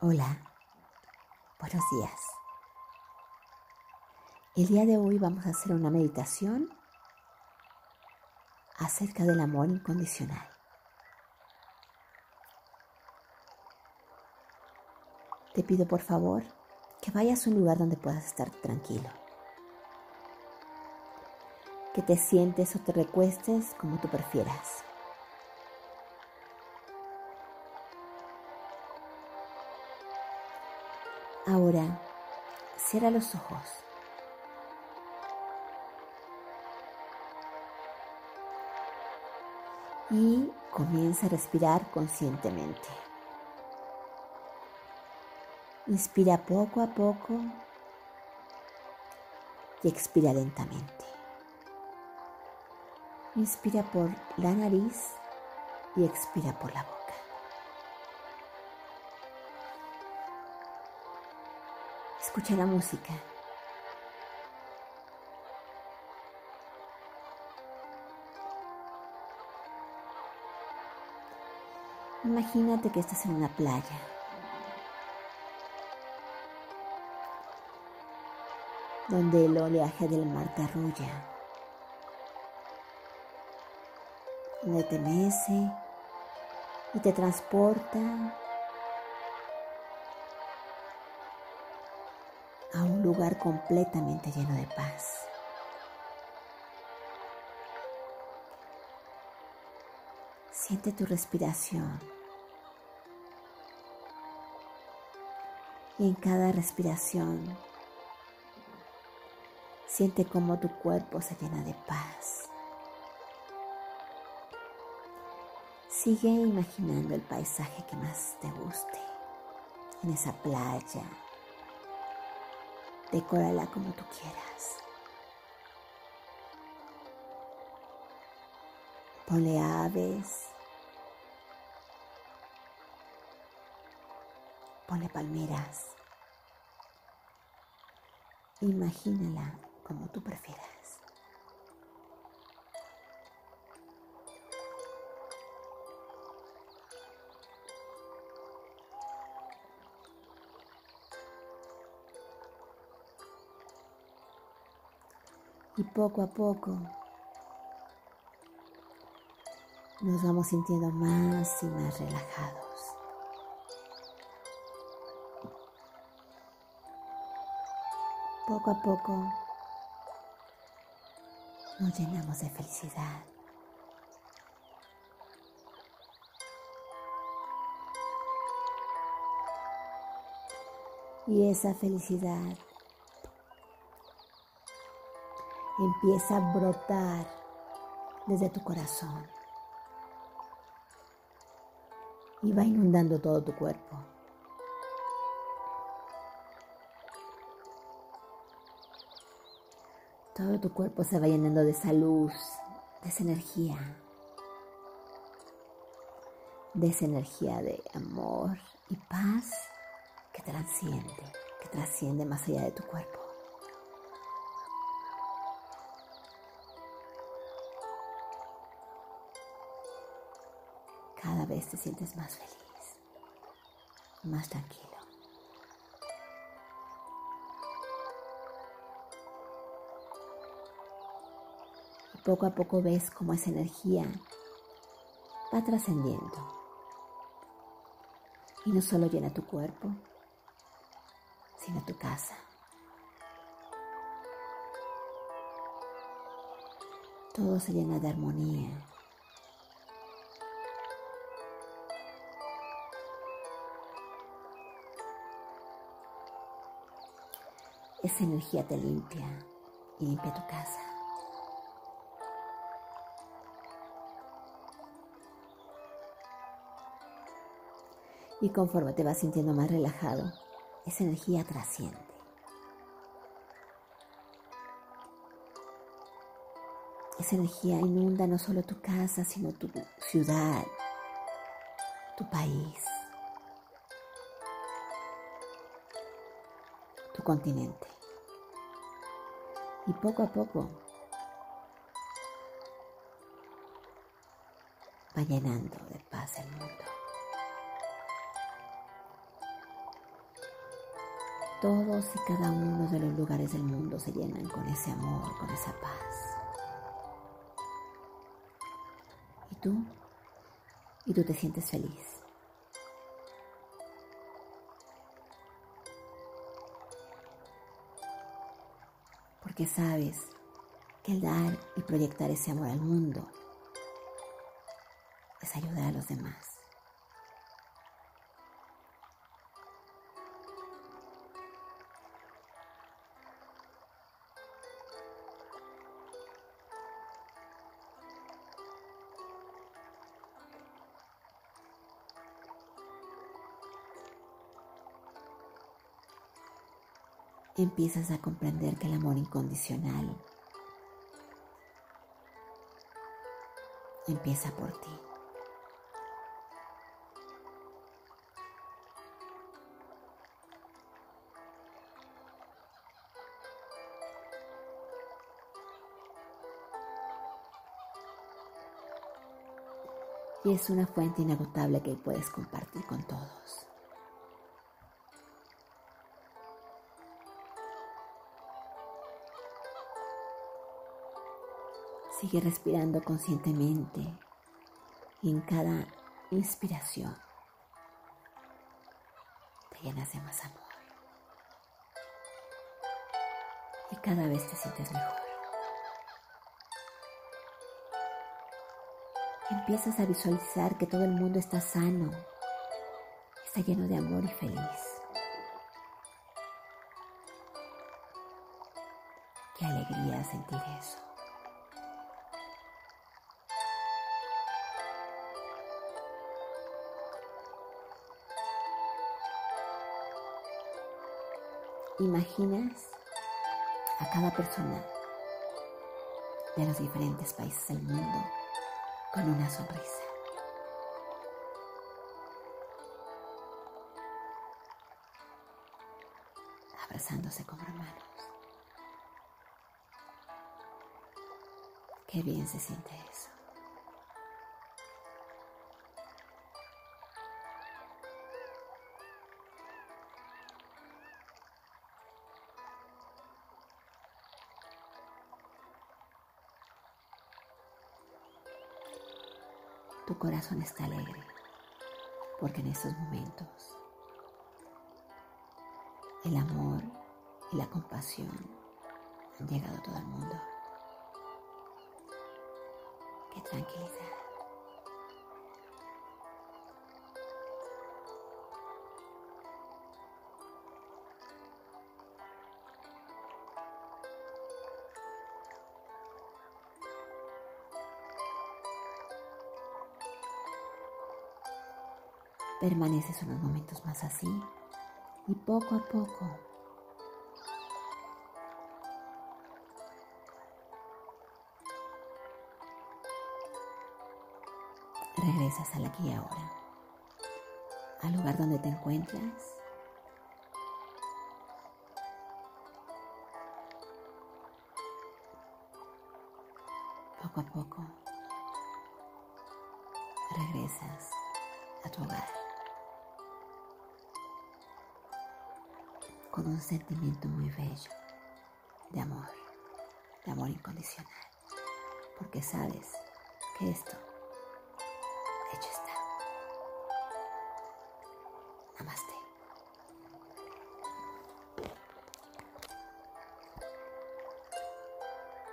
Hola, buenos días. El día de hoy vamos a hacer una meditación acerca del amor incondicional. Te pido por favor que vayas a un lugar donde puedas estar tranquilo. Que te sientes o te recuestes como tú prefieras. Ahora, cierra los ojos. Y comienza a respirar conscientemente. Inspira poco a poco y expira lentamente. Inspira por la nariz y expira por la boca. Escucha la música. Imagínate que estás en una playa. donde el oleaje del mar te arrulla, donde te mece y te transporta a un lugar completamente lleno de paz. Siente tu respiración. Y en cada respiración, siente cómo tu cuerpo se llena de paz. Sigue imaginando el paisaje que más te guste en esa playa, Decórala como tú quieras. Ponle aves. Ponle palmeras. Imagínala como tú prefieras. Y poco a poco nos vamos sintiendo más y más relajados. Poco a poco nos llenamos de felicidad. Y esa felicidad empieza a brotar desde tu corazón y va inundando todo tu cuerpo. Todo tu cuerpo se va llenando de esa luz, de esa energía, de esa energía de amor y paz que trasciende, que trasciende más allá de tu cuerpo. Cada vez te sientes más feliz, más tranquilo. Y poco a poco ves cómo esa energía va trascendiendo. Y no solo llena tu cuerpo, sino tu casa. Todo se llena de armonía, Esa energía te limpia y limpia tu casa. Y conforme te vas sintiendo más relajado, esa energía trasciende. Esa energía inunda no solo tu casa, sino tu ciudad, tu país. Continente. Y poco a poco va llenando de paz el mundo. todos y cada uno de los lugares del mundo se llenan con ese amor, con esa paz. ¿Y tú? ¿Y tú te sientes feliz? Porque sabes que el dar y proyectar ese amor al mundo es ayudar a los demás. Empiezas a comprender que el amor incondicional empieza por ti. Y es una fuente inagotable que puedes compartir con todos. Sigue respirando conscientemente y en cada inspiración te llenas de más amor. Y cada vez te sientes mejor. Empiezas a visualizar que todo el mundo está sano, está lleno de amor y feliz. Qué alegría sentir eso. Imaginas a cada persona de los diferentes países del mundo con una sonrisa. abrazándose como hermanos. Qué bien se siente eso. Tu corazón está alegre, porque en estos momentos el amor y la compasión han llegado a todo el mundo. Qué tranquilidad. Permaneces unos momentos más así y poco a poco regresas al aquí y ahora, al lugar donde te encuentras. Poco a poco regresas a tu hogar. Con un sentimiento muy bello de amor, de amor incondicional, porque sabes que esto